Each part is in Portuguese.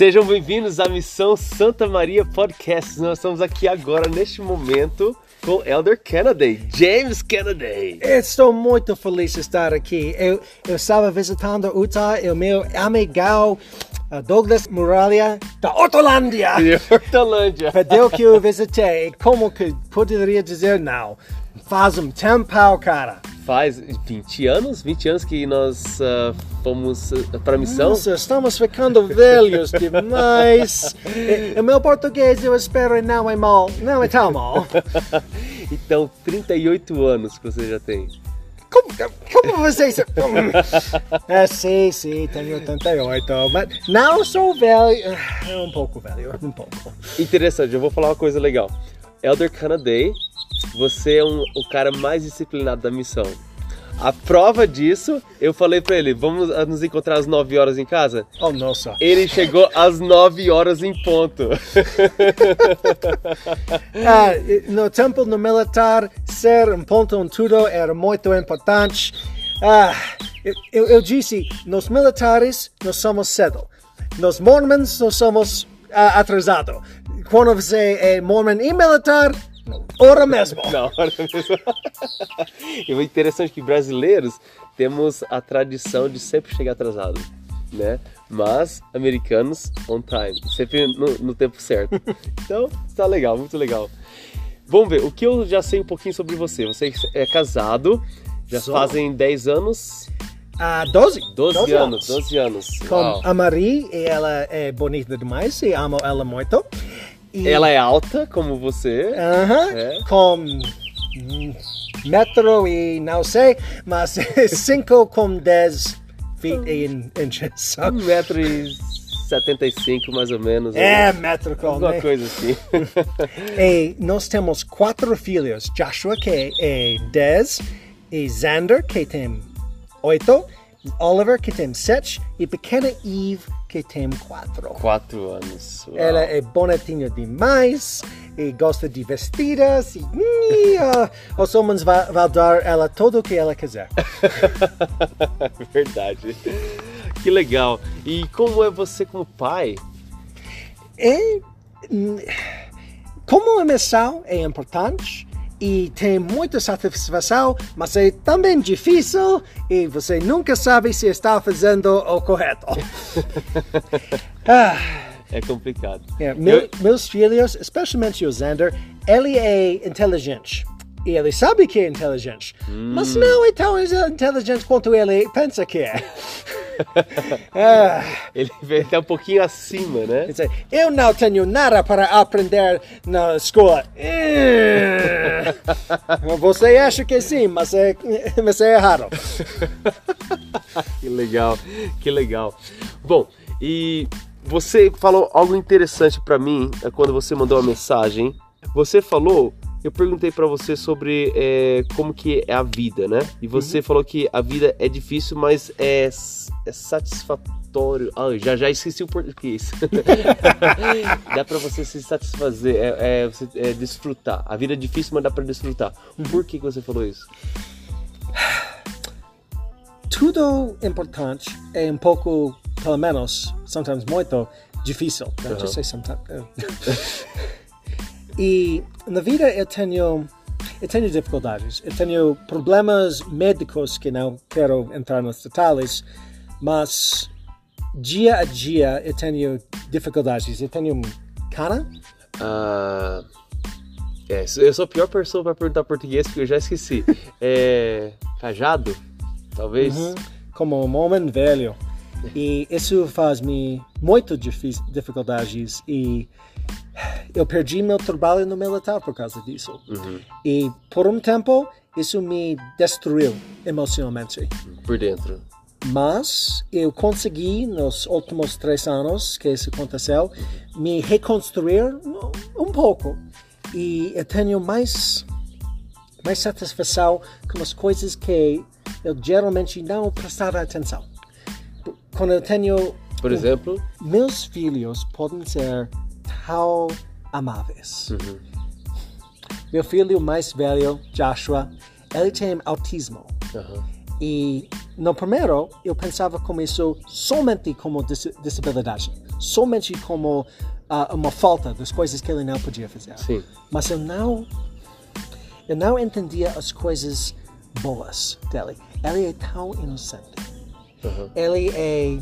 Sejam bem-vindos à Missão Santa Maria Podcast. Nós estamos aqui agora, neste momento, com Elder Kennedy, James Kennedy. Estou muito feliz de estar aqui. Eu, eu estava visitando Utah e o meu amigão uh, Douglas Muralha da Hortolândia Hortolândia. pediu que eu visitei. Como que poderia dizer não? Faz um tempo, cara. Faz 20 anos, 20 anos que nós ah, fomos para a missão. Nossa, estamos ficando velhos demais. E, o meu português eu espero não é mal, não é tão mal. Então, 38 anos que você já tem. Como, como vocês... É, sim, sim, tenho 88, mas não sou velho. É um pouco velho, um pouco. Interessante, eu vou falar uma coisa legal. Elder Kennedy, você é um, o cara mais disciplinado da missão. A prova disso, eu falei pra ele, vamos ah, nos encontrar às 9 horas em casa? Oh, nossa. Ele chegou às 9 horas em ponto. Ah, no tempo no militar, ser um ponto em tudo era muito importante. Ah, eu, eu disse, nos militares nós somos cedo. Nos mormons nós somos ah, atrasado. Quando você é mormon e militar, hora mesmo. Na hora mesmo. E o interessante é que brasileiros temos a tradição de sempre chegar atrasado, né? Mas americanos on time, sempre no, no tempo certo. Então, tá legal, muito legal. Vamos ver, o que eu já sei um pouquinho sobre você. Você é casado, já Sou. fazem 10 anos, Ah, 12. 12, anos, 12 anos. Com Uau. a Marie, ela é bonita demais e amo ela muito. E, Ela é alta, como você. Aham, É. com hum, metro e não sei, mas 5 com 10 feet in inches. 1,75m mais ou menos. É, né? metro com Alguma né? coisa assim. E nós temos quatro filhos: Joshua, que é 10, e Xander, que tem 8, Oliver, que tem 7, e pequena Eve, que tem 4. Quatro anos. Uau. Ela é bonitinha demais e gosta de vestidas e ah, os homens vão dar ela tudo o que ela quiser. Verdade. Que legal. E como é você como pai? Hum, como a missão é importante e tem muita satisfação, mas é também difícil e você nunca sabe se está fazendo o correto. ah, É complicado. é, meu- Eu- meus filhos, especialmente o Xander, ele é inteligente. E ele sabe que é inteligente, mas não é tão inteligente quanto ele pensa que é. ah, Ele até um pouquinho acima, né? Eu não tenho nada para aprender na escola. Eh, Você acha que sim, mas é, mas é errado. Que legal, que legal. Bom, e você falou algo interessante pra mim é, quando você mandou a mensagem. Você falou, eu perguntei pra você sobre é, como que é a vida, né? E você falou que a vida é difícil, mas é, é satisfatório. Ah, já já esqueci o português. dá pra você se satisfazer, é, é, você, é desfrutar. A vida é difícil, mas dá pra desfrutar. Por que, que você falou isso? Tudo importante é um pouco, pelo menos, sometimes muito difícil. Don't Uhum. you say sometimes? e na vida eu tenho, eu tenho dificuldades. Eu tenho problemas médicos que não quero entrar nos detalhes, mas dia a dia eu tenho dificuldades. Eu tenho cana, Ah, é, eu sou a pior pessoa para perguntar português porque eu já esqueci. É, cajado? Talvez? Uhum. como um homem velho. E isso faz-me muito dificuldades e eu perdi meu trabalho no militar por causa disso. Uhum, E por um tempo isso me destruiu emocionalmente. por dentro. Mas eu consegui nos últimos três anos que isso aconteceu me reconstruir um- pouco e eu tenho mais mais satisfação com as coisas que eu geralmente não prestava atenção. Quando eu tenho Por exemplo, meus filhos podem ser tão amáveis. Meu filho mais velho, Joshua, ele tem autismo. aham, E no primeiro, eu pensava como isso somente como dis disabilidade. somente como uh, uma falta das coisas que ele não podia fazer. Sim. Mas eu não, eu não entendia as coisas boas dele. Ele é tão inocente. Uhum. Ele é.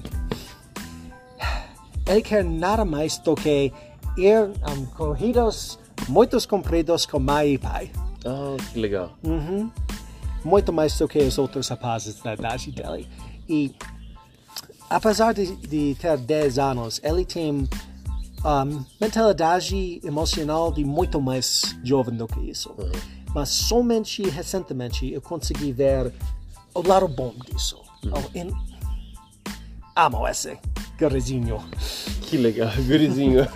Ele quer nada mais do que ir um, corridas muito compridos com mãe e pai. Ah, que legal. Uhum. Muito mais do que os outros rapazes da idade dele. E apesar de, de ter 10 anos, ele tem um, mentalidade emocional de muito mais jovem do que isso. Uhum. Mas somente recentemente eu consegui ver o lado bom disso. Uhum. Oh, Amo esse gurizinho. Que legal, gurizinho.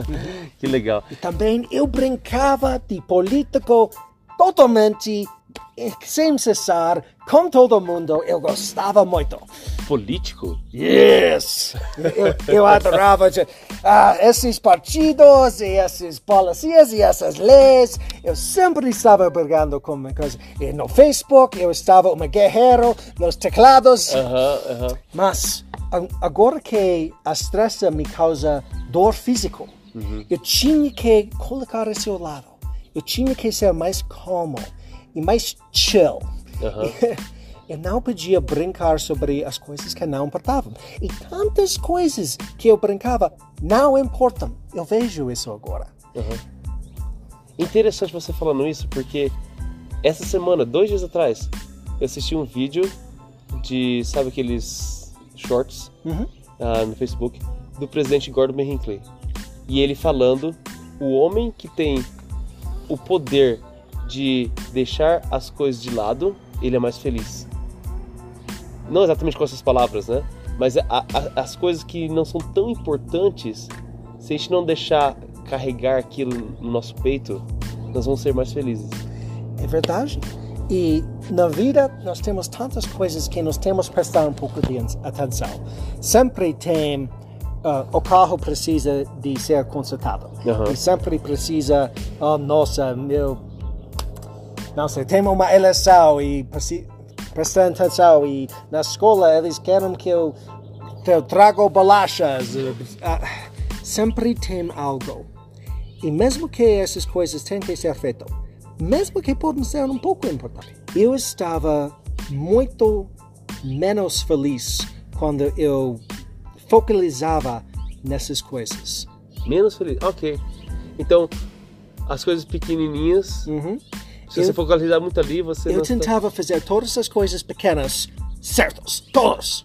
que legal. E também eu brincava de político totalmente sem cessar com todo mundo. Eu gostava muito. Político? Yes! Eu, eu adorava ah, esses partidos e esses polícias e essas leis. Eu sempre estava brigando com uma coisa. E no Facebook eu estava um guerreiro nos teclados. Aham, aham. Mas a- agora que a estresse me causa dor físico, eu tinha que colocar esse lado. Eu tinha que ser mais calmo e mais chill. Aham. Eu não podia brincar sobre as coisas que não importavam. E tantas coisas que eu brincava não importam. Eu vejo isso agora. Interessante você falando isso, porque essa semana, dois dias atrás, eu assisti um vídeo de, sabe aqueles shorts Uhum. ah, no Facebook, do presidente Gordon B. Hinckley. E ele falando, o homem que tem o poder de deixar as coisas de lado, ele é mais feliz. Não exatamente com essas palavras, né? Mas a- a- as coisas que não são tão importantes, se a gente não deixar carregar aquilo no nosso peito, nós vamos ser mais felizes. É verdade. E na vida nós temos tantas coisas que nós temos que prestar um pouco de atenção. Sempre tem ah, o carro precisa de ser consertado. Aham. E sempre precisa, oh, nossa, meu, não sei, tem uma eleição e prestar atenção e na escola eles querem que eu, que eu trago bolachas. Ah, sempre tem algo. E mesmo que essas coisas tenham que ser feitas, mesmo que podem ser um pouco importantes, eu estava muito menos feliz quando eu focalizava nessas coisas. Menos feliz. Ok. Então, as coisas pequenininhas, Uhum. se Eu- você focalizar muito ali, você Eu tentava fazer todas as coisas pequenas certas, todas.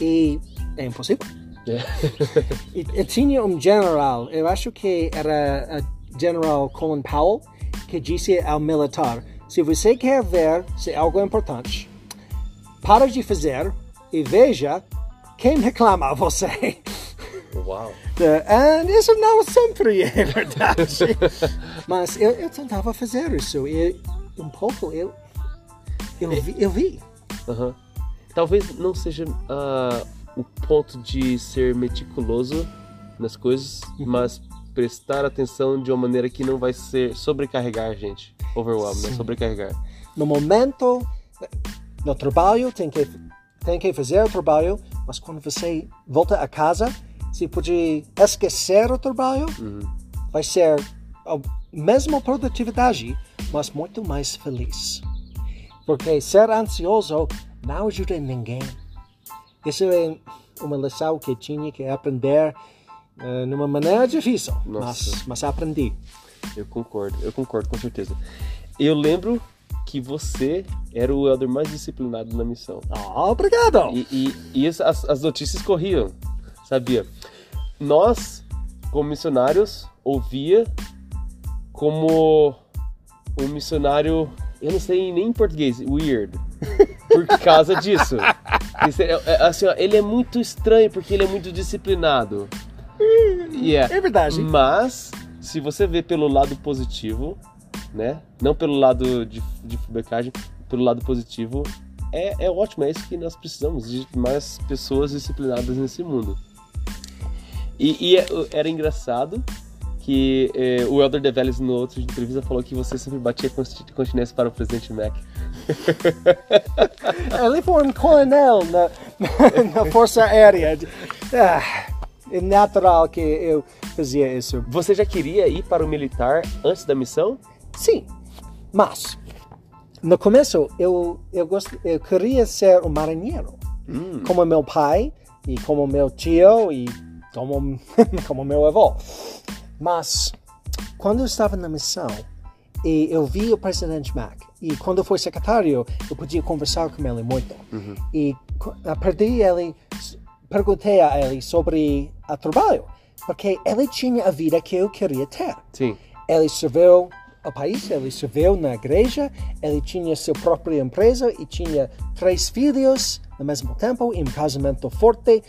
E é impossível. É. E, e tinha um general, eu acho que era o General Colin Powell, que disse ao militar: se você quer ver se é algo importante, para de fazer e veja quem reclama a você. Uau. E isso não sempre é verdade. Mas eu, eu tentava fazer isso e um pouco eu, eu, vi, eu vi. Aham. Talvez não seja ah, o ponto de ser meticuloso nas coisas, Uhum. mas prestar atenção de uma maneira que não vai ser sobrecarregar a gente. Overwhelm, né? Sobrecarregar. No momento, no trabalho, tem que, tem que fazer o trabalho, mas quando você volta a casa, se pode esquecer o trabalho, vai ser a mesma produtividade, mas muito mais feliz. Porque ser ansioso não ajuda ninguém. Isso é uma lição que tinha que aprender eh, numa maneira difícil, Nossa. mas, mas aprendi. Eu concordo, eu concordo com certeza. Eu lembro que você era o elder mais disciplinado na missão. Ah, obrigado! E, e, e as, as- as notícias corriam, sabia? Nós, como missionários, ouvia como um missionário, eu não sei nem em português, weird, por causa disso. Isso é- é- assim, ele é muito estranho porque ele é muito disciplinado. Yeah. É verdade. Mas, se você vê pelo lado positivo, né? Não pelo lado de, de becagem, pelo lado positivo, é, é ótimo, é isso que nós precisamos, de mais pessoas disciplinadas nesse mundo. E, e é- era engraçado que é, o Elder DeVelles, no outro entrevista, falou que você sempre batia continência para o presidente Mac. Ele foi um coronel na, na Força Aérea. Ah, é natural que eu fazia isso. Você já queria ir para o militar antes da missão? Sim, mas no começo eu eu, gost... eu queria ser um marinheiro, como meu pai e como meu tio e como como meu avô. Mas quando eu estava na missão e eu vi o presidente Mac e quando fui secretário eu podia conversar com ele muito e co- a perdi ele perguntei a ele sobre o trabalho porque ele tinha a vida que eu queria ter Sim. ele serviu ao país, ele serviu na igreja, ele tinha sua própria empresa e tinha três filhos ao mesmo tempo, e um casamento forte.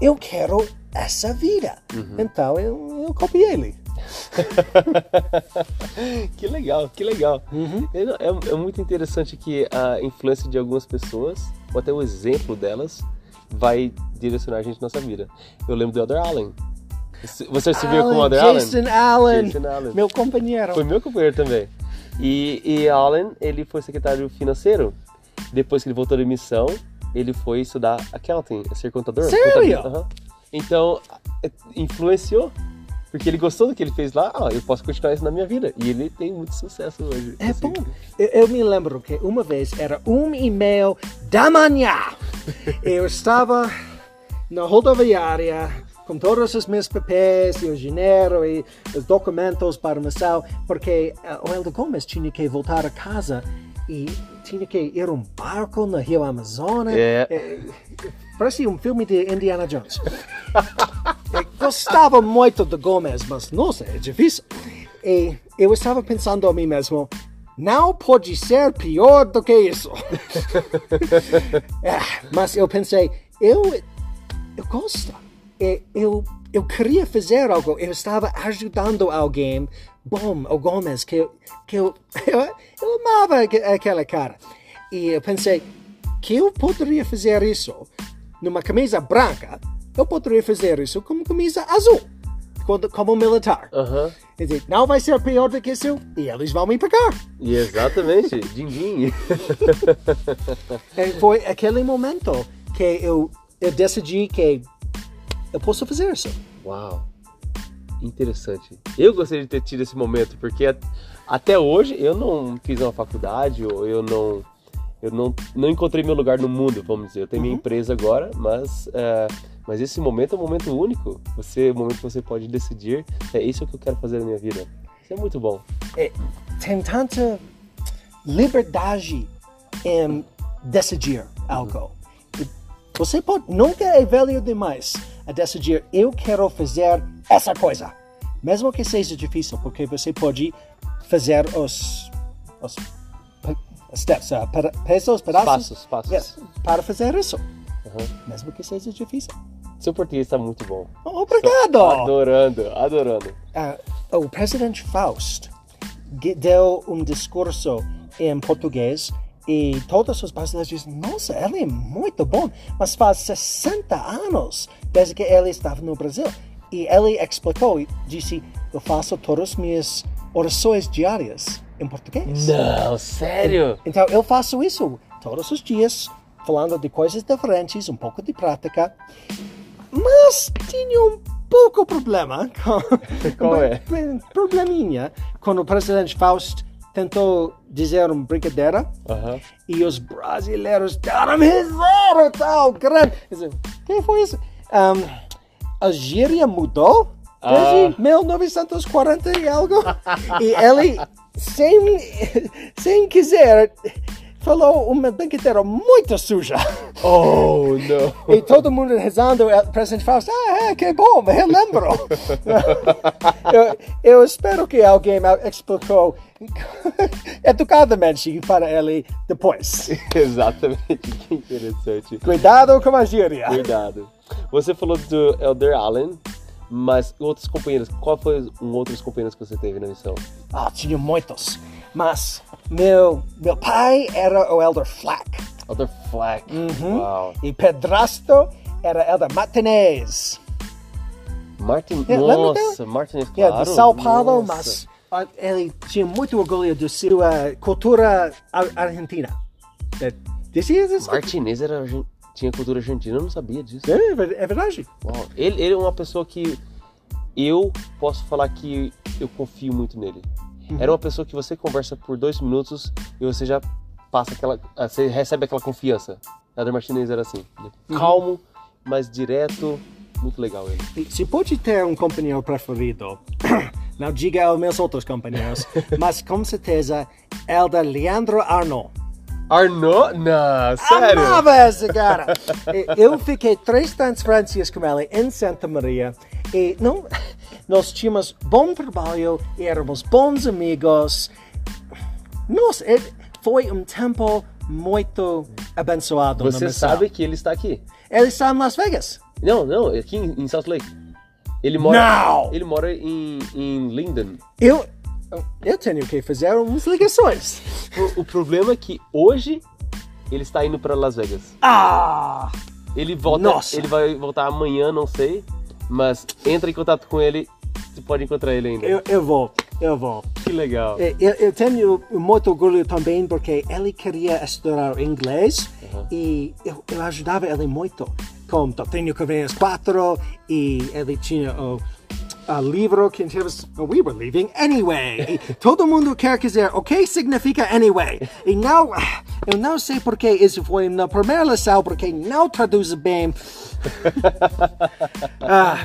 Eu quero essa vida. Então eu, eu copiei ele. que legal, que legal. É, é- é muito interessante que a influência de algumas pessoas, ou até o exemplo delas, vai direcionar a gente na nossa vida. Eu lembro do Elder Allen. Você- se viu com o Elder Allen? Jason Allen, Jason Allen. meu companheiro. Foi meu companheiro também. E, e Allen, ele foi secretário financeiro. Depois que ele voltou de missão, ele foi estudar accounting, ser contador. Sério? Contador. Então, é, influenciou. Porque ele gostou do que ele fez lá, ah, eu posso continuar isso na minha vida. E ele tem muito sucesso hoje. É assim. bom. Eu, eu me lembro que uma vez era um e-mail da manhã. Eu estava na rodoviária com todos os meus papéis e o dinheiro e os documentos para a missão, porque eh, o Helder Gomes tinha que voltar a casa e tinha que ir um barco no Rio Amazonas. É. Eh, Parecia um filme de Indiana Jones. Gostava muito do Gomes, mas nossa, é difícil. E eu estava pensando a mim mesmo, não pode ser pior do que isso. Ah, mas eu pensei, eu, eu gosto. E Eu, eu queria fazer algo, eu estava ajudando alguém bom, o Gomes, que, que eu, eu, eu amava aque- aquela cara. E eu pensei, que eu poderia fazer isso numa camisa branca, eu poderia fazer isso com uma camisa azul, quando- como militar. Quer dizer, não vai ser pior do que isso e eles vão me pagar. E exatamente, din-din. E foi aquele momento que eu, eu decidi que eu posso fazer isso. Uau, interessante. Eu gostaria de ter tido esse momento, porque a- até hoje eu não fiz uma faculdade, ou eu não, eu não, não encontrei meu lugar no mundo, vamos dizer. Eu tenho minha empresa agora, mas, é, mas esse momento é um momento único. Você, um momento que você pode decidir, é isso que eu quero fazer na minha vida. Isso é muito bom. É, tem tanta liberdade em decidir algo. E Você pode, nunca é velho demais a decidir, eu quero fazer essa coisa. Mesmo que seja difícil, porque você pode fazer os, os steps, uh, para, pesos, pedaços, Passos, passos. Yes, para fazer isso. Uhum. Mesmo que seja difícil. Seu português está muito bom. Obrigado! Adorando, adorando. Ah, o presidente Faust deu um discurso em português e todos os brasileiros dizem, nossa, ele é muito bom, mas faz 60 anos desde que ele estava no Brasil. E ele explicou e disse, eu faço todas as minhas orações diárias em português. Não, sério? Então eu faço isso todos os dias, falando de coisas diferentes, um pouco de prática. Mas tinha um pouco problema com, Qual é? probleminha quando o presidente Faust tentou dizer uma brincadeira Aham. e os brasileiros deram risada tal grande. Quem foi isso? Um, a gíria mudou desde Ah. 1940 e algo. e ele, sem, sem quiser, falou uma brincadeira muito suja. Oh, não. E todo mundo rezando, o presidente Fausto, ah, é, que bom, eu lembro. eu, eu espero que alguém explicou educadamente para ele depois. Exatamente, que interessante. Cuidado com a gíria. Cuidado. Você falou do Elder Allen, mas outros companheiros, qual foi um outros companheiros que você teve na missão? Ah, tinha muitos. Mas meu, meu pai era o Elder Flack. Elder Flack. Uau. E Pedrasto era Elder Martinez. Martin, É, lembra nossa, Martin, É, claro. de São Paulo, nossa. mas ah, ele tinha muito orgulho de sua cultura ar- argentina. É? Martinez era argen- tinha cultura argentina, eu não sabia disso. É, ver- é verdade. Uau. Ele, ele é uma pessoa que eu posso falar que eu confio muito nele. Era uma pessoa que você conversa por dois minutos e você já passa aquela. ah, Você recebe aquela confiança. Elder Martinez era assim. É Calmo, mas direto. Muito legal ele. Se pode ter um companheiro preferido, não diga aos meus outros companheiros, mas com certeza é o da Leandro Arnaud. Arnaud? Não, sério? Amava esse cara. Eu fiquei três transferências com ele em Santa Maria e não, nós tínhamos bom trabalho, éramos bons amigos. Nossa, é- foi um tempo muito abençoado. na Você sabe que ele está aqui. Ele está em Las Vegas. Não, não, aqui em, South Lake. Ele mora. Não! Ele mora em, em Linden. Eu, eu tenho que fazer umas ligações. O, o problema é que hoje ele está indo para Las Vegas. Ah! Ele volta. Nossa. Ele vai voltar amanhã, não sei. Mas entra em contato com ele. Você pode encontrar ele ainda. Eu, eu vou, eu vou. Que legal. É, Eu, eu tenho muito orgulho também porque ele queria estudar inglês e eu, eu ajudava ele muito com Doutrina Coveias 4 e ele tinha o, o livro que tínhamos We Were Leaving Anyway. E todo mundo quer dizer o que significa anyway. E não, eu não sei porque isso foi na primeira lição porque não traduz bem. Ah,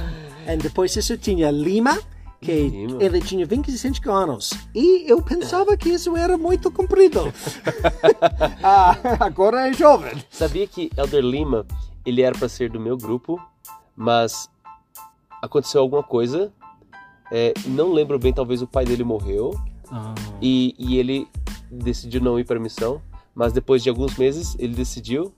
e depois isso tinha Lima, que Lima. ele tinha 25 anos. E eu pensava que isso era muito comprido. ah, agora é jovem. Sabia que Elder Lima, ele era para ser do meu grupo, mas aconteceu alguma coisa. é, não lembro bem, talvez o pai dele morreu e, e ele decidiu não ir para a missão. Mas depois de alguns meses ele decidiu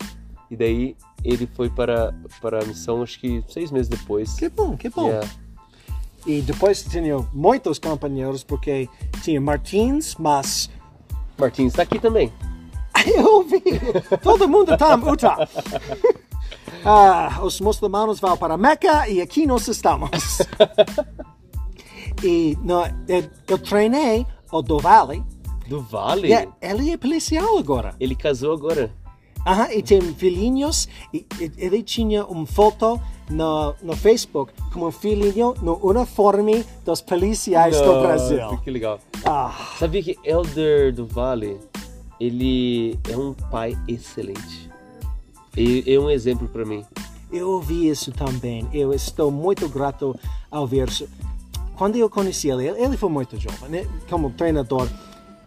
e daí ele foi para, para a missão, acho que seis meses depois. Que bom, que bom. Yeah. E depois tinha muitos companheiros, porque tinha Martins, mas Martins está aqui também. eu vi, todo mundo está em Utah. Ah, os muçulmanos vão para Meca e aqui nós estamos. e no, eu, eu treinei o do Vale. Do Vale. Yeah, ele é policial agora. Ele casou agora. Aham, e tem filhinhos. E, e- ele tinha uma foto no, no Facebook com um filhinho no uniforme dos policiais do Brasil. Que legal. Ah, Sabia que Elder do Vale, ele é um pai excelente. E é um exemplo para mim. eu ouvi isso também. Eu estou muito grato ao ver isso. Quando eu conheci ele, ele ele foi muito jovem, né? como treinador.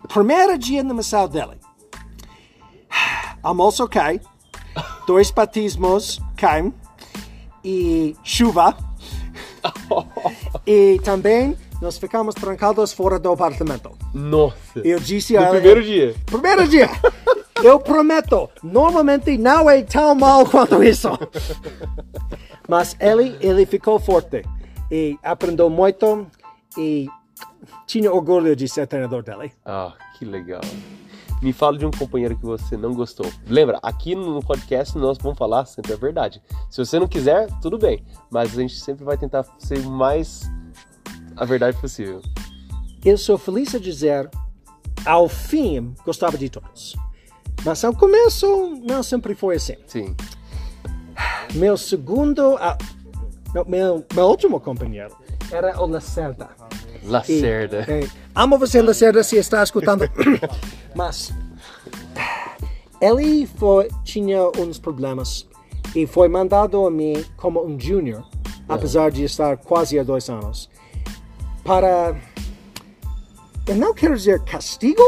Primeiro dia na missão dele. Almoço cai, dois batismos caem e chuva. e também nós ficamos trancados fora do apartamento. Nossa. Eu disse No a primeiro dia. Primeiro dia. Eu prometo, normalmente não é tão mal quanto isso. Mas ele, ele ficou forte e aprendeu muito e tinha orgulho de ser treinador dele. Ah, que legal. Me fala de um companheiro que você não gostou. Lembra, aqui no podcast nós vamos falar sempre a verdade. Se você não quiser, tudo bem. Mas a gente sempre vai tentar ser mais a verdade possível. Eu sou feliz a dizer, ao fim, gostava de todos. Mas ao começo, não sempre foi assim. Sim. Meu segundo, ah, meu, meu, meu último companheiro era o Lacerda. E, Lacerda. é, amo você, Lacerda, se está escutando. Mas ele foi, tinha uns problemas e foi mandado a mim como um junior, apesar de estar quase há dois anos, para. Eu não quero dizer castigo,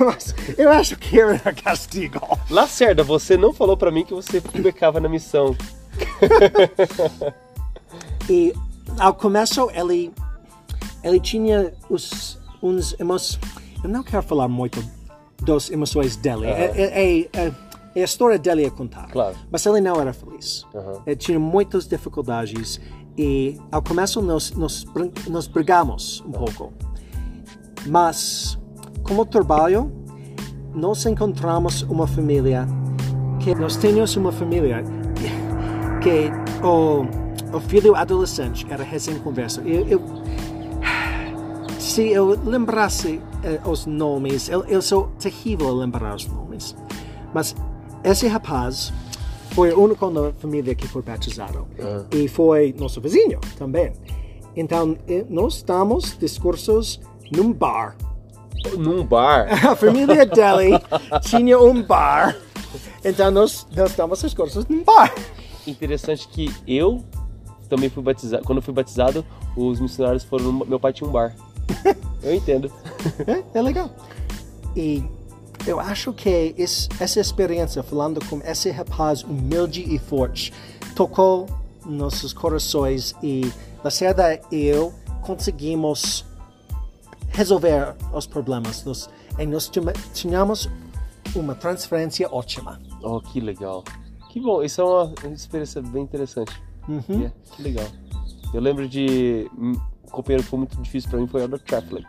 mas eu acho que era castigo. Lacerda, você não falou pra mim que você pecava na missão. E ao começo ele ele tinha os uns emos eu não quero falar muito das emoções dele é, é, é- é- é a história dele a contar Claro. mas ele não era feliz Aham. ele tinha muitas dificuldades e ao começo nós nós, nós brigamos um pouco mas como trabalho nós encontramos uma família que nós tínhamos uma família que o, o filho adolescente era recém-converso. Eu, eu, se eu lembrasse eh, os nomes, eu, eu sou terrível a lembrar os nomes, mas esse rapaz foi a única na família que foi batizado. Ah. E foi nosso vizinho também. Então, eh, nós damos discursos num bar. Num bar. A família dele tinha um bar. Então, nós, nós damos discursos num bar. Interessante que eu também fui batizado. Quando eu fui batizado, os missionários foram. no- Meu pai tinha um bar. Eu entendo. É, é legal. E eu acho que esse- essa experiência, falando com esse rapaz humilde e forte, tocou nossos corações e Lacerda e eu conseguimos resolver os problemas. Nós, e nós tínhamos uma transferência ótima. Oh, que legal. Que bom, isso é uma experiência bem interessante. Uhum. É, que legal. Eu lembro de. Um companheiro que foi muito difícil pra mim foi o Elder Traflick.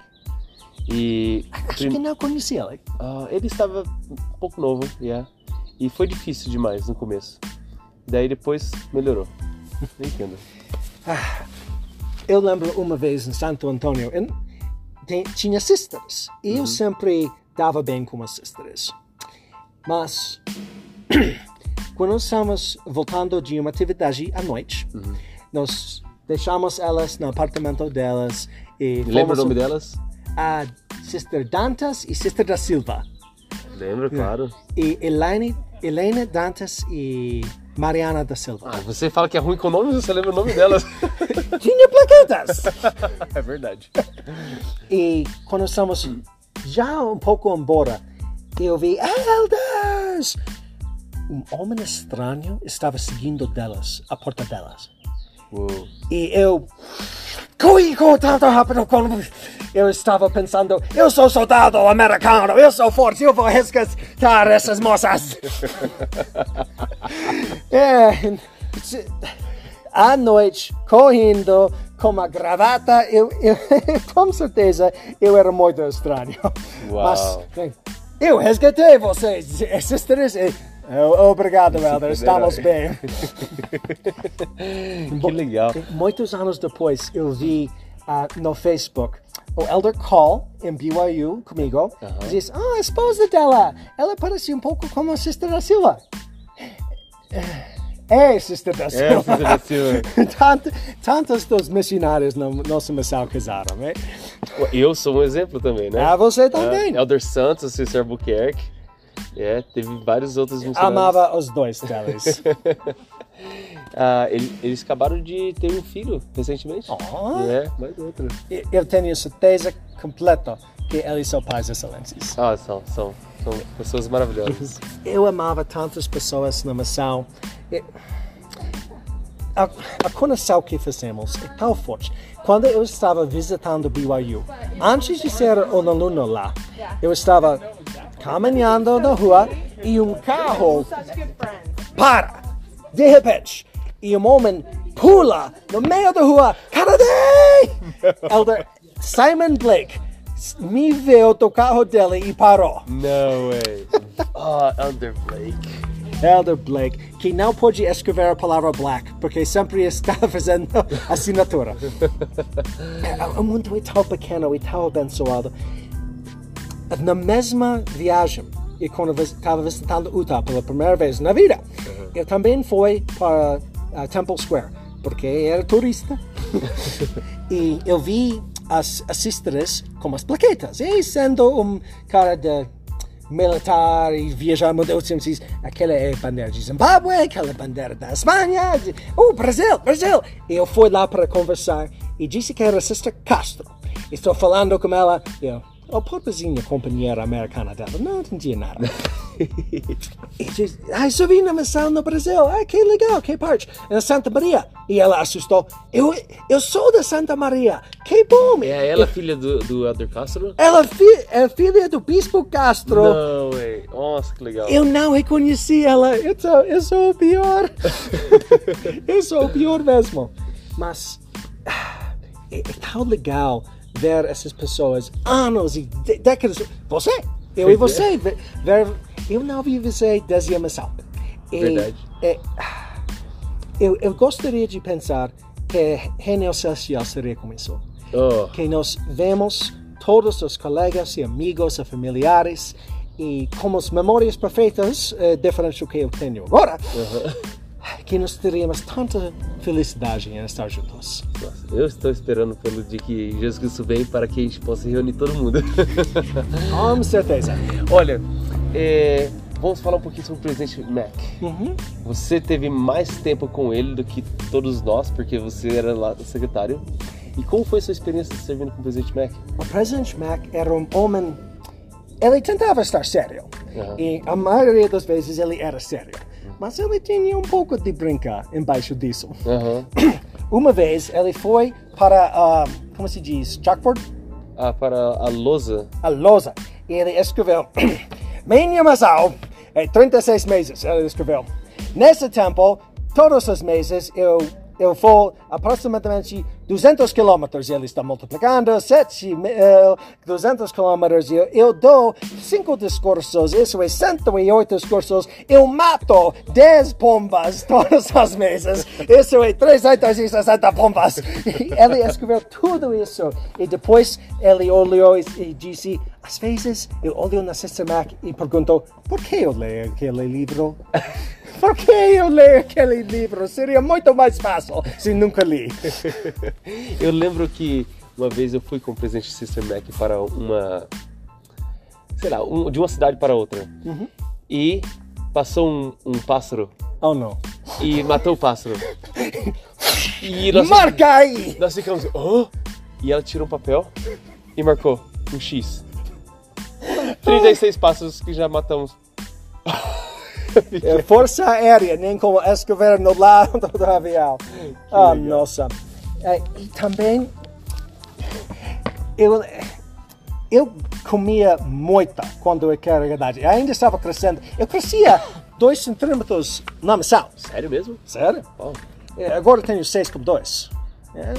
E. Acho que não conhecia ele. Ah, ele estava um pouco novo, yeah. E foi difícil demais no começo. Daí depois melhorou. Entendo. Eu lembro uma vez em Santo Antônio, em- tinha sisters. E eu sempre dava bem com as sisters. Mas, quando nós estávamos voltando de uma atividade à noite, nós deixamos elas no apartamento delas e Lembra o nome delas? a Sister Dantas e Sister da Silva. Lembra, claro. E Elaine, Helena Dantas e Mariana da Silva. Ah, você fala que é ruim com o nome, você lembra o nome delas. Tinha plaquetas! é verdade. E quando estamos já um pouco embora, eu vi Elders! Um homem estranho estava seguindo delas, a porta delas. Uou. E eu com tanto rápido quando eu estava pensando, eu sou soldado americano, eu sou forte, eu vou resgatar essas moças. é, à noite, correndo, com uma gravata, eu, eu com certeza eu era muito estranho. Uau. Mas eu resgatei vocês, sisters. e- Obrigado, Elder, estamos bem. Que legal. Muitos anos depois, eu vi ah, no Facebook o Elder Call em BYU comigo. Diz: Ah, a esposa dela, ela parece um pouco como a Sister da Silva. É, Sister da Silva. Sister da Silva. Tant, tantos dos missionários na nossa missão casaram, né? Eu sou um exemplo também, né? Ah, você também. Ah, Elder Santos, Cícero Albuquerque. É, teve vários outros missionários. Amava os dois deles. Ah, ele- eles acabaram de ter um filho recentemente. Oh. É, mais outro. Eu tenho certeza completa que eles são pais excelentes. Ah, são, são, são pessoas maravilhosas. Eu amava tantas pessoas na missão. A, a conexão que fizemos é tão forte. Quando eu estava visitando BYU, antes de ser um aluno lá, eu estava caminhando na rua e um carro Such good friends. para, de repente, e um homem pula no meio da rua, Canaday! Elder Simon Blake me viu do carro dele e parou. No way. Ah, Elder Blake. Elder Blake, que não pode escrever a palavra black, porque sempre está fazendo assinatura. o mundo é tão pequeno e tão abençoado. Na mesma viagem, e quando estava visitando Utah pela primeira vez na vida, eu também fui para uh, Temple Square, porque era turista. e eu vi as, as sisters com as plaquetas. E sendo um cara de militar e viajar mudou diz, aquela é a bandeira de Zimbábue, aquela é a bandeira da Espanha, de, oh, Brasil, Brasil. E eu fui lá para conversar e disse que era a Sister Castro. Estou falando com ela, eu, oh, pobrezinha companheira americana dela, não entendia nada. e diz, ai, vim na missão no Brasil, ai, que legal, que parte? Na Santa Maria. E ela assustou, eu, eu sou da Santa Maria, que bom. É ela filha do, do Elder Castro? Ela fi- é filha do Bispo Castro. No way. Nossa, que legal. Eu não reconheci ela. Eu sou, eu sou o pior. eu sou o pior mesmo. Mas ah, é, é tão legal ver essas pessoas anos e dé- décadas. Você, eu e você. ver, ver- eu não vi você desde a. E, Verdade. é, ah, eu, eu gostaria de pensar que Reino Social como isso Oh, que nós vemos todos os colegas e amigos e familiares E como as memórias perfeitas, é diferente do que eu tenho agora, que nós teríamos tanta felicidade em estar juntos. Nossa, eu estou esperando pelo dia que Jesus Cristo vem para que a gente possa reunir todo mundo. Com certeza. Olha, é, vamos falar um pouquinho sobre o presidente Mac. Uhum. Você teve mais tempo com ele do que todos nós, porque você era lá secretário. E como foi sua experiência servindo com o presidente Mac? O presidente Mac era um homem. Ele tentava estar sério. Aham. E a maioria das vezes ele era sério. Mas ele tinha um pouco de brincar embaixo disso. Aham. Uma vez ele foi para, ah, como se diz, chalkboard? Ah, para a lousa. A lousa. E ele escreveu: Minha missão é 36 meses. Ele escreveu: Nesse tempo, todos os meses eu, eu vou aproximadamente 200 quilômetros. Ele está multiplicando 7 mil, 200 quilômetros. Eu, eu dou 5 discursos, isso é 108 discursos. Eu mato 10 pombas todos os meses. Isso é 360 pombas. E ele escreveu tudo isso. E depois ele olhou e disse: Às vezes eu olho na Sister Mac e pergunto: Por que eu leio aquele livro? Por que eu leio aquele livro? Seria muito mais fácil se nunca li. Eu lembro que uma vez eu fui com o presidente Sister Mac para uma. Sei lá, um- de uma cidade para outra. E passou um, um pássaro Oh não. e matou o pássaro. E nós, Marca aí! nós ficamos. Oh! E ela tirou um papel e marcou um X. 36 pássaros que já matamos. É Força Aérea, nem como escrever no lado do avião. Ah, legal. nossa. É, e também, eu, eu comia muita quando eu era idade. Eu ainda estava crescendo. Eu crescia 2 centímetros na missão. Sério mesmo? Sério? Oh. É, Agora tenho 6,2. É.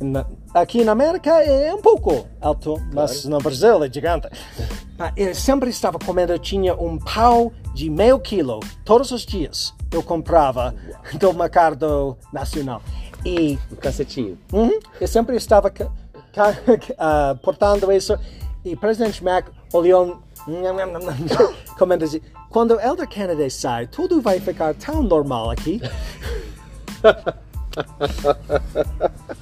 Na- Aqui na América é um pouco alto, mas no Brasil é gigante. Eu sempre estava comendo, eu tinha um pau de meio quilo todos os dias. Eu comprava do mercado nacional. E Um cacetinho. uhum, eu sempre estava ca- ca- ah, portando isso. E o presidente Mac olhou comendo assim, quando o Elder Kennedy sai, tudo vai ficar tão normal aqui.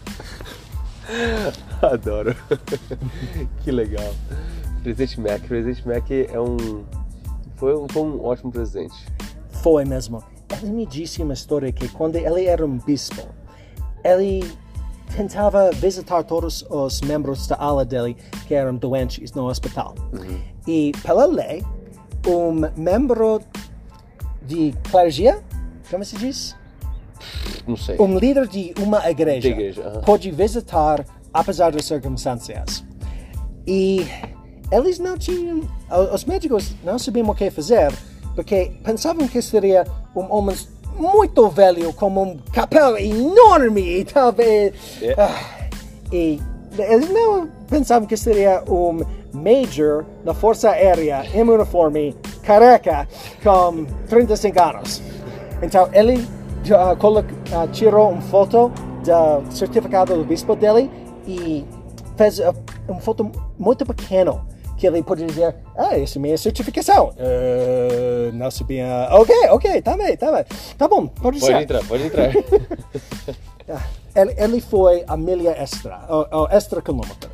Adoro. que legal. Presidente Mac. Presidente Mac é um. Foi um, foi um ótimo presidente. Foi mesmo. Ele me disse uma história que quando ele era um bispo, ele tentava visitar todos os membros da ala dele que eram doentes no hospital. E pela lei, um membro de clergia, como se diz? Não sei. Um líder de uma igreja, De igreja, aham. pode visitar apesar das circunstâncias. E eles não tinham, os médicos não sabiam o que fazer, porque pensavam que seria um homem muito velho, com um capel enorme, e talvez. É. Ah, e eles não pensavam que seria um major na Força Aérea em uniforme, careca, com 35 anos. Então ele ah, tirou uma foto do certificado do bispo dele e fez ah, uma foto muito pequena que ele podia dizer, ah, essa é minha certificação. Ah, não sabia. Ok, ok, tá bem, tá bem. Tá bom, pode, Pode entrar, pode entrar. Ele, ele foi a milha extra, o, o extra quilômetro.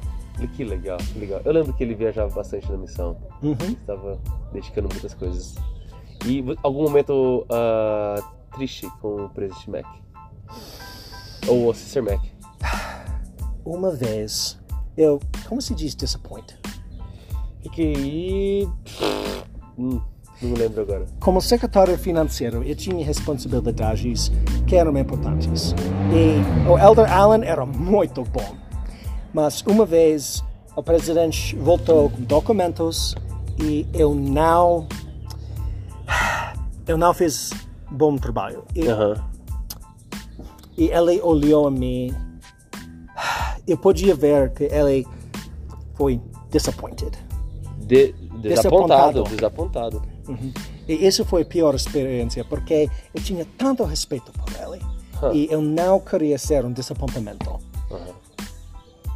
que legal, que legal. Eu lembro que ele viajava bastante na missão. Uhum. Estava dedicando muitas coisas. E algum momento ah, triste com o presidente Mac? Ou o Sister Mac? Uma vez, eu, como se diz disappoint? Que. Hum, não me lembro agora. Como secretário financeiro, eu tinha responsabilidades que eram importantes. E o Elder Allen era muito bom. Mas uma vez o presidente voltou com documentos e eu não. Eu não fiz bom trabalho. E, Aham. e ele olhou a mim. Eu podia ver que ele foi disappointed. De- desapontado, Desapontado. desapontado. E isso foi a pior experiência, porque eu tinha tanto respeito por ele. Huh. E eu não queria ser um desapontamento. Aham.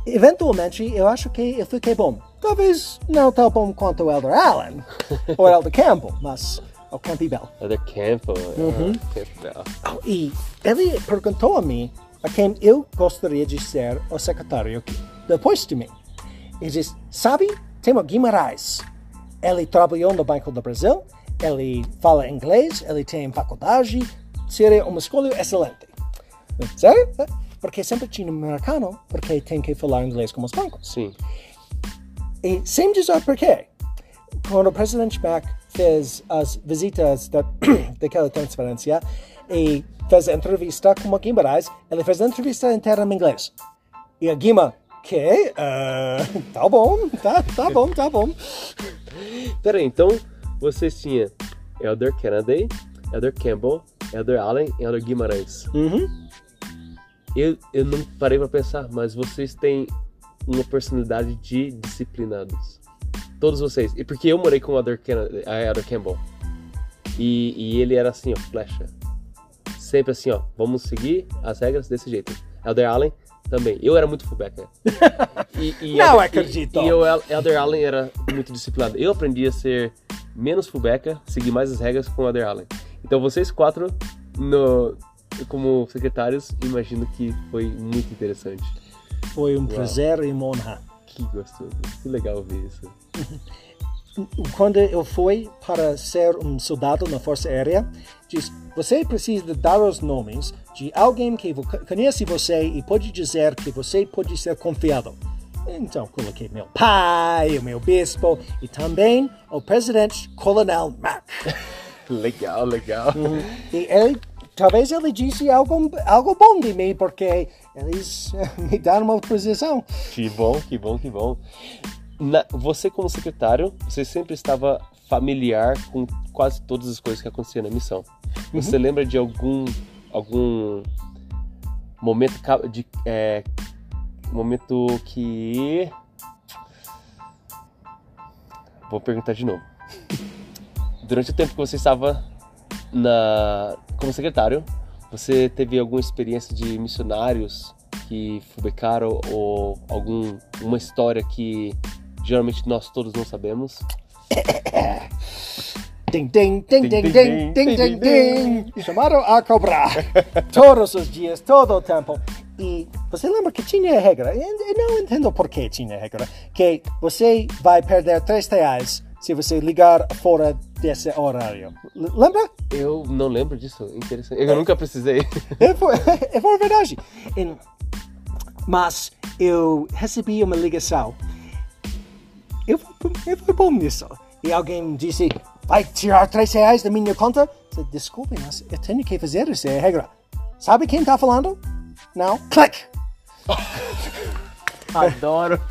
Eventualmente, eu acho que eu fiquei bom. talvez não tão bom quanto o Elder Allen ou Elder Campbell, mas o Campbell. Elder Campbell. Uhum. ah, Campbell. Oh, e ele perguntou a mim a quem eu gostaria de ser o secretário depois de mim. Ele disse, sabe, tem o Guimarães. Ele trabalhou no Banco do Brasil, ele fala inglês, ele tem faculdade, seria uma escolha excelente. Sério? Porque sempre tinha um americano, porque tem que falar inglês com os bancos. Sim. E sem dizer porquê, quando o presidente Mac fez as visitas da, daquela transferência e fez a entrevista com o Guimarães, ele fez a entrevista inteira em inglês. E a Guima, que? Uh, tá bom, tá, tá bom, tá bom. Pera aí, então vocês tinham Elder Kennedy, Elder Campbell, Elder Allen e Elder Guimarães. Uhum. Eu, eu não parei pra pensar, mas vocês têm uma personalidade de disciplinados. Todos vocês. E porque eu morei com o Elder, Kennedy, a Elder Campbell. E, e ele era assim, ó, flecha. Sempre assim, ó, vamos seguir as regras desse jeito. Elder Allen também. Eu era muito fullback. E, e Não Elder- acredito. E, e El- Elder Allen era muito disciplinado. Eu aprendi a ser menos fullback, seguir mais as regras com o Elder Allen. Então vocês quatro, no, como secretários, imagino que foi muito interessante. Foi um prazer e uma honra. Que gostoso. Que legal ver isso. Quando eu fui para ser um soldado na Força Aérea, diz: você precisa dar os nomes de alguém que conhece você e pode dizer que você pode ser confiado. Então coloquei meu pai, o meu bispo e também o presidente Colonel Mac. Legal, legal. E ele, talvez ele disse algo, algo bom de mim, porque eles eh, me deram uma posição. Que bom, que bom, que bom. Na- você como secretário, você sempre estava familiar com quase todas as coisas que aconteciam na missão. Você lembra de algum algum momento de é, momento que vou perguntar de novo. Durante o tempo que você estava na como secretário, você teve alguma experiência de missionários que fubecaram ou algum uma história que geralmente nós todos não sabemos? Ding, ding, ding, ding, ding, ding, ding, ding. Chamaram a cobrar todos os dias, todo o tempo. E você lembra que tinha regra? Eu não entendo por que tinha regra. Que você vai perder 3 reais se você ligar fora desse horário. Lembra? Eu não lembro disso. Interessante. Eu nunca precisei. É foi, é foi verdade. Mas eu recebi uma ligação. Eu, eu fui bom nisso. E alguém disse, vai tirar 3 reais da minha conta? Eu disse, Desculpe, mas eu tenho que fazer isso, é regra. Sabe quem está falando? Não? Clique! Adoro.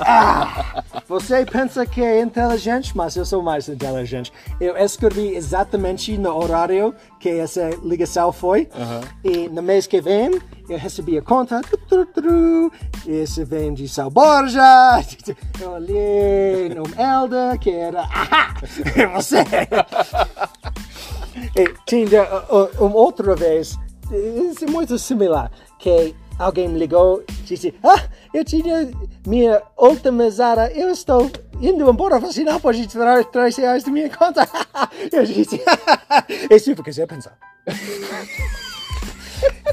Ah, você pensa que é inteligente, mas eu sou mais inteligente. Eu escrevi exatamente no horário que essa ligação foi. E no mês que vem, eu recebi a conta. Esse vem de Sal Borja. Eu olhei no Elda, que era. Ahá! É você! E tinha uh, uh, uma outra vez, isso é muito similar, que alguém me ligou e disse, ah, eu tinha minha última mesada, eu estou indo embora, não pode tirar 3 reais da minha conta. eu disse, isso porque você pensar.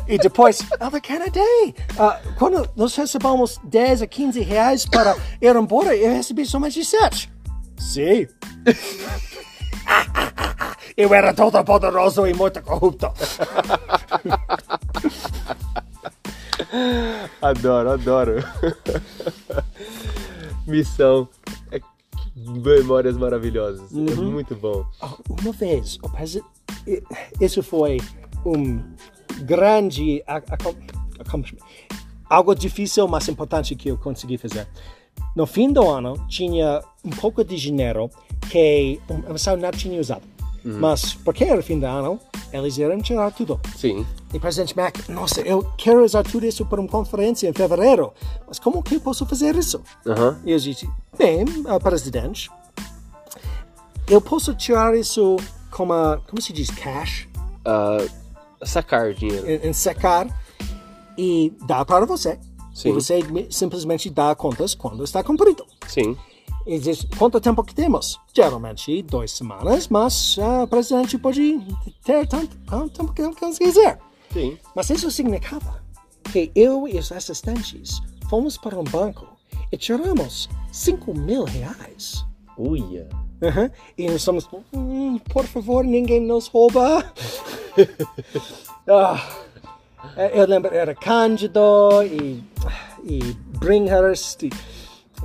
E depois, Elder Kennedy, uh, quando nós recebemos 10 a 15 reais para ir embora, eu recebi somente 7. Sim. Eu era todo poderoso e muito corrupto. Adoro, adoro. Missão. É memórias maravilhosas. É muito bom. Uma vez, o presidente. Isso foi um grande. Algo difícil, mas importante que eu consegui fazer. No fim do ano, tinha um pouco de dinheiro que a não tinha usado. Mas, porque era fim do ano, eles iam tirar tudo. Sim. E presidente Mac, nossa, eu quero usar tudo isso para uma conferência em fevereiro. Mas como que eu posso fazer isso? Aham. E eu disse, bem, ah, presidente, eu posso tirar isso como, como se diz, cash, Ah, sacar dinheiro. em, em secar e dar para você. Sim. E você me- simplesmente dá contas quando está cumprido. Sim. E diz, quanto tempo que temos? Geralmente duas semanas, mas ah, o presidente pode ter tanto, tanto tempo que ele quiser. Sim. Mas isso significava que eu e os assistentes fomos para um banco e tiramos 5 mil reais. Uia. Uhum. E nós estamos, "Hum, por favor, ninguém nos rouba. Ah, eu lembro, era Cândido e, e Bringhurst. E,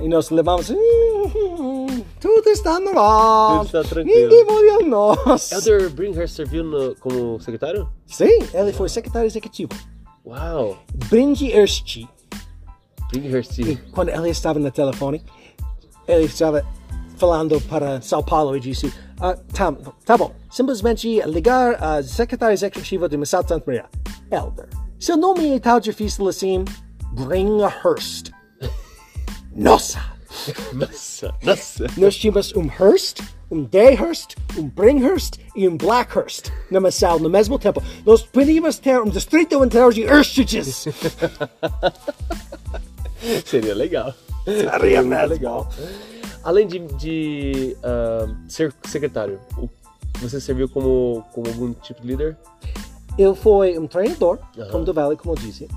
e nós levamos, "Hum, tudo está normal. Tudo está tranquilo." Ninguém morreu nós. Elder Bringhurst serviu no- como secretário? Sim, ele foi secretário executivo. Uau. Bringhurst. Bringhurst. E quando ele estava no telefone, ele estava falando para São Paulo e disse: ah, tá, tá bom, simplesmente ligar a secretária executiva de Missão Santa Maria, Elder. Seu nome é tão difícil assim, Bringhurst. Nossa! Nossa, nossa. Nós tínhamos um Hearst, um Dayhurst, um Bringhurst e um Blackhurst na Missão no mesmo tempo. Nós podíamos ter um distrito inteiro de Hurstages. Seria legal. Seria mesmo. legal. Além de, de ah, ser secretário, você serviu como, como algum tipo de líder? Eu fui um treinador, Aham. como do Vale, como eu disse,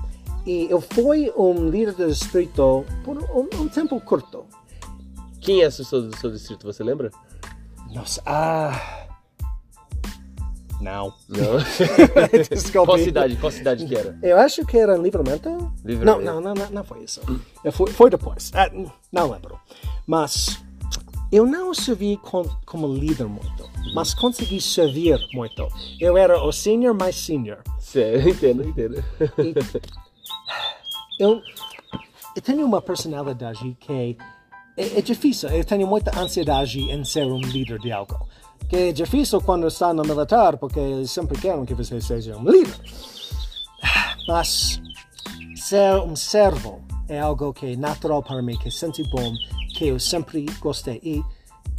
e eu fui um líder do distrito por um, um tempo curto. Quem é o seu, do seu distrito, você lembra? Nossa, ah... Não. Não. Desculpe. qual cidade? Qual cidade que era? Eu acho que era Livramento. Livramento. Não, não, não, não, foi isso. Fui, foi depois. Ah, não lembro. Mas eu não servi com, como líder muito, mas consegui servir muito. Eu era o senior mais senior. Sério, entendo, entendo. E eu, eu tenho uma personalidade que é, é difícil. Eu tenho muita ansiedade em ser um líder de algo. Que é difícil quando está no militar, porque eles sempre querem que você seja um líder. Mas ser um servo é algo que é natural para mim, que sempre bom, que eu sempre gostei. E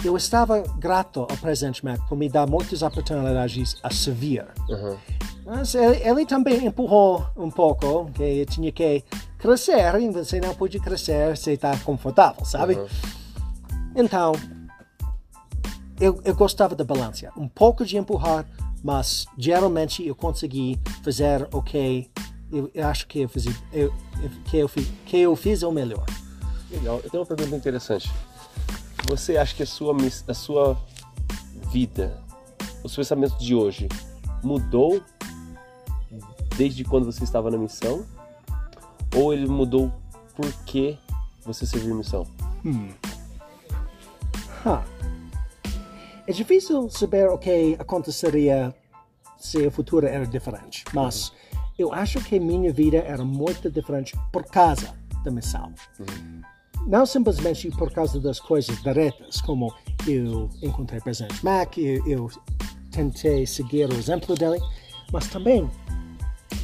eu estava grato ao presidente Mac por me dar muitas oportunidades a servir. Uhum. Mas ele, ele também empurrou um pouco, que eu tinha que crescer, e você não pode crescer se está confortável, sabe? Uhum. Então, eu, eu gostava da balança. Um pouco de empurrar, mas geralmente eu consegui fazer o que eu, acho que eu, fiz, eu, que, eu, fi- que eu fiz o melhor. Legal. Eu tenho uma pergunta interessante. Você acha que a sua, a sua vida, os pensamentos de hoje, mudou desde quando você estava na missão? Ou ele mudou porque você serviu missão? Huh. É difícil saber o que aconteceria se o futuro era diferente, mas eu acho que minha vida era muito diferente por causa da missão. Não simplesmente por causa das coisas diretas, como eu encontrei o presidente Mac, eu, eu tentei seguir o exemplo dele, mas também,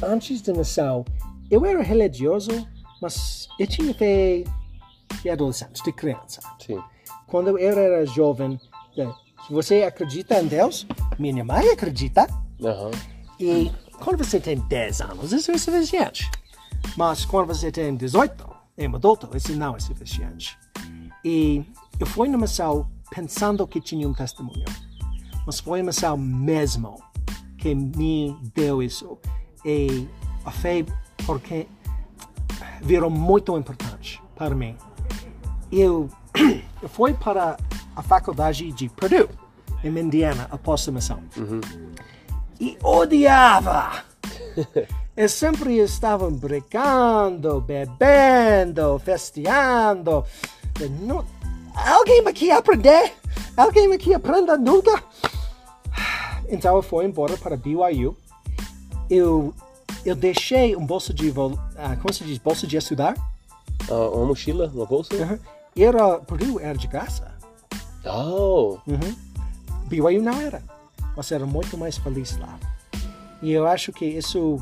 antes da missão, eu era religioso, mas eu tinha fé de adolescente, de criança Sim. quando eu era jovem, eh, se você acredita em Deus, minha mãe acredita, Aham. e quando você tem 10 anos, isso é suficiente. Mas quando você tem 18, é um adulto, isso não é suficiente. E eu fui na missão pensando que tinha um testemunho, mas foi a missão mesmo que me deu isso. E a fé, porque virou muito importante para mim eu, eu fui para a faculdade de Purdue, em Indiana, após a missão. E odiava! Eu sempre estava brincando, bebendo, festeando. Não- Alguém aqui aprender? Alguém aqui aprenda nunca? Então eu fui embora para BYU. Eu, eu deixei um bolsa de, vol- ah, como se diz, bolsa de estudar. Ah, uma mochila, uma bolsa? Uhum. Era, Purdue era de graça. Oh! Uhum. BYU não era. Mas era muito mais feliz lá. E eu acho que isso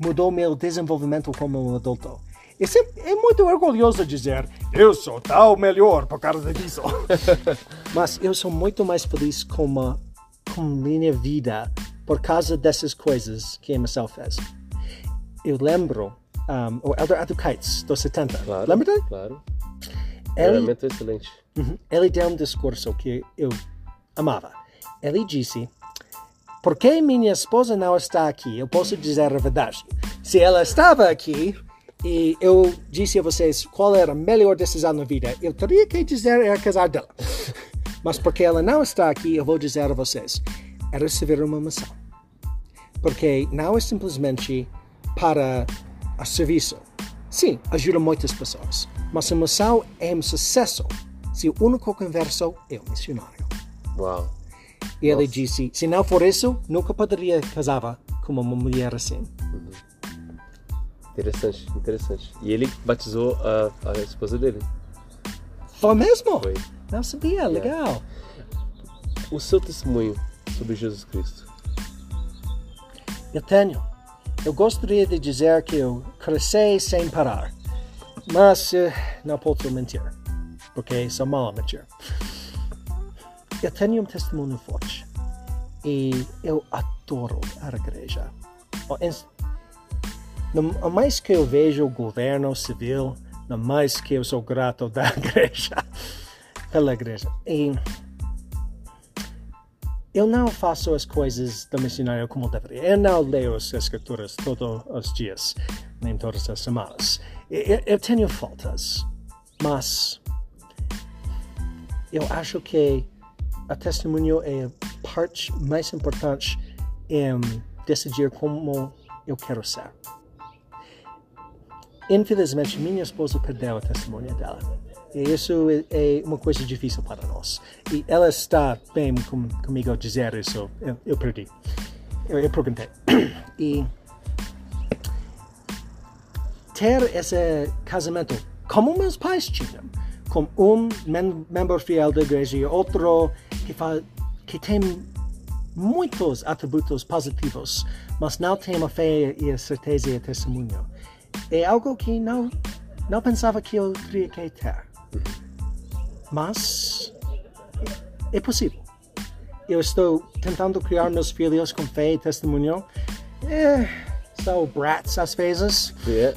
mudou meu desenvolvimento como adulto. E sempre, é muito orgulhoso dizer, eu sou tal melhor por causa disso. Mas eu sou muito mais feliz com, com minha vida por causa dessas coisas que a Marcel fez. Eu lembro um, o Elder Adu Kites, dos 70. Claro. Lembra dele? Claro. Ele, Treinamento excelente. Uhum. ele deu um discurso que eu amava. Ele disse: Porque minha esposa não está aqui, eu posso dizer a verdade. Se ela estava aqui e eu disse a vocês qual era a melhor decisão na vida, eu teria que dizer era casar dela. Mas porque ela não está aqui, eu vou dizer a vocês: era receber uma missão. Porque não é simplesmente para a serviço. Sim, ajuda muitas pessoas. Mas a missão é um sucesso se o único converso é o missionário. Uau. E ele Nossa. disse: se não for isso, nunca poderia casar com uma mulher assim. Interessante, interessante. E ele batizou a, a esposa dele. Foi mesmo? Foi. Não sabia, legal. O seu testemunho sobre Jesus Cristo. Eu tenho. Eu gostaria de dizer que eu cresci sem parar. Mas eh, não posso mentir. Porque sou mal a mentir. Eu tenho um testemunho forte. E eu adoro a igreja. No mais que eu vejo o governo civil, no mais que eu sou grato da igreja. Pela igreja. E eu não faço as coisas do missionário como deveria. Eu não leio as escrituras todos os dias, nem todas as semanas. Eu, eu tenho faltas, mas eu acho que a testemunho é a parte mais importante em decidir como eu quero ser. Infelizmente, minha esposa perdeu a testemunha dela. E isso é, é uma coisa difícil para nós. E ela está bem com, comigo a dizer isso. Eu, eu perdi. Eu, eu perguntei. E ter esse casamento como meus pais tinham, com um mem membro fiel da igreja e outro que, que tem muitos atributos positivos, mas não tem a fé e a certeza e a testemunho. É algo que não, não pensava que eu teria que ter. Mas é possível. Eu estou tentando criar meus filhos com fé e testemunho. É, são brats às vezes, É,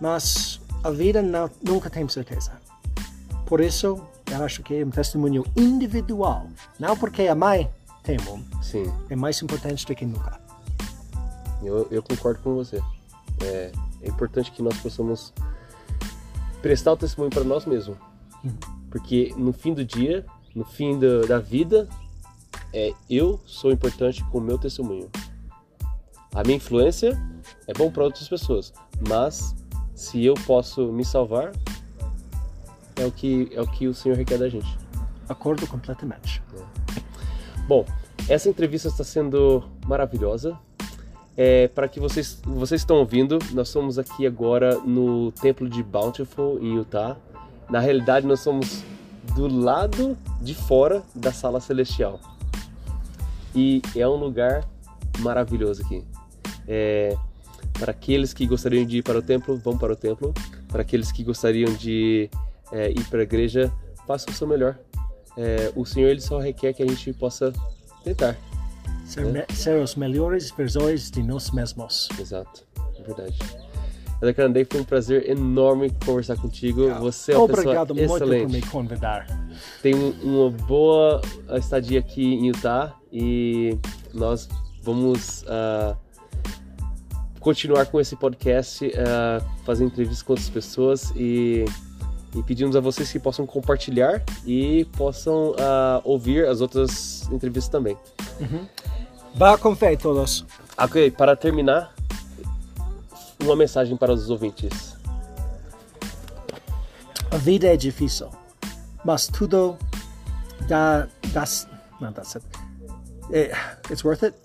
mas a vida não, nunca tem certeza. Por isso, eu acho que é um testemunho individual. Não porque a mãe tem um, sim, é mais importante do que nunca. eu, eu concordo com você. É, é importante que nós possamos prestar o testemunho para nós mesmos. Porque no fim do dia, no fim da, da vida, é, eu sou importante com o meu testemunho. A minha influência é bom para outras pessoas, mas se eu posso me salvar, é o que, é o, que o Senhor requer da gente. Acordo completamente. Bom, essa entrevista está sendo maravilhosa. É, para que vocês vocês estão ouvindo, nós somos aqui agora no templo de Bountiful em Utah. Na realidade, nós somos do lado de fora da sala celestial. E é um lugar maravilhoso aqui. É, para aqueles que gostariam de ir para o templo, vão para o templo. Para aqueles que gostariam de é, ir para a igreja, façam o seu melhor. É, o Senhor ele só requer que a gente possa tentar. Ser, me- ser os melhores versões de nós mesmos. Exato, é verdade. Canandei, foi um prazer enorme conversar contigo. Você é uma Obrigado pessoa muito excelente. por me convidar. Tem um- uma boa estadia aqui em Utah e nós vamos ah, continuar com esse podcast, ah, fazer entrevistas com outras pessoas e, e pedimos a vocês que possam compartilhar e possam ah, ouvir as outras entrevistas também. Vá com fé, todos. Ok, para terminar, uma mensagem para os ouvintes. A vida é difícil, mas tudo dá, dá, não dá certo. É, it's worth it.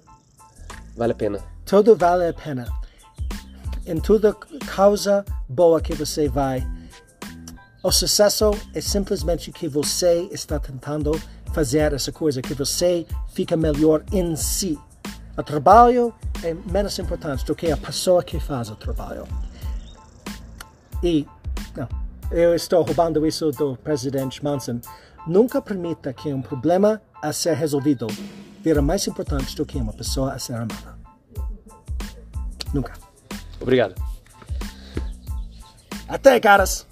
Vale a pena. Tudo vale a pena. Em toda causa boa que você vai, o sucesso é simplesmente que você está tentando fazer essa coisa, que você fica melhor em si. O trabalho é menos importante do que a pessoa que faz o trabalho. E, não, eu estou roubando isso do presidente Manson. Nunca permita que um problema a ser resolvido vira mais importante do que uma pessoa a ser amada. Nunca. Obrigado. Até, caras!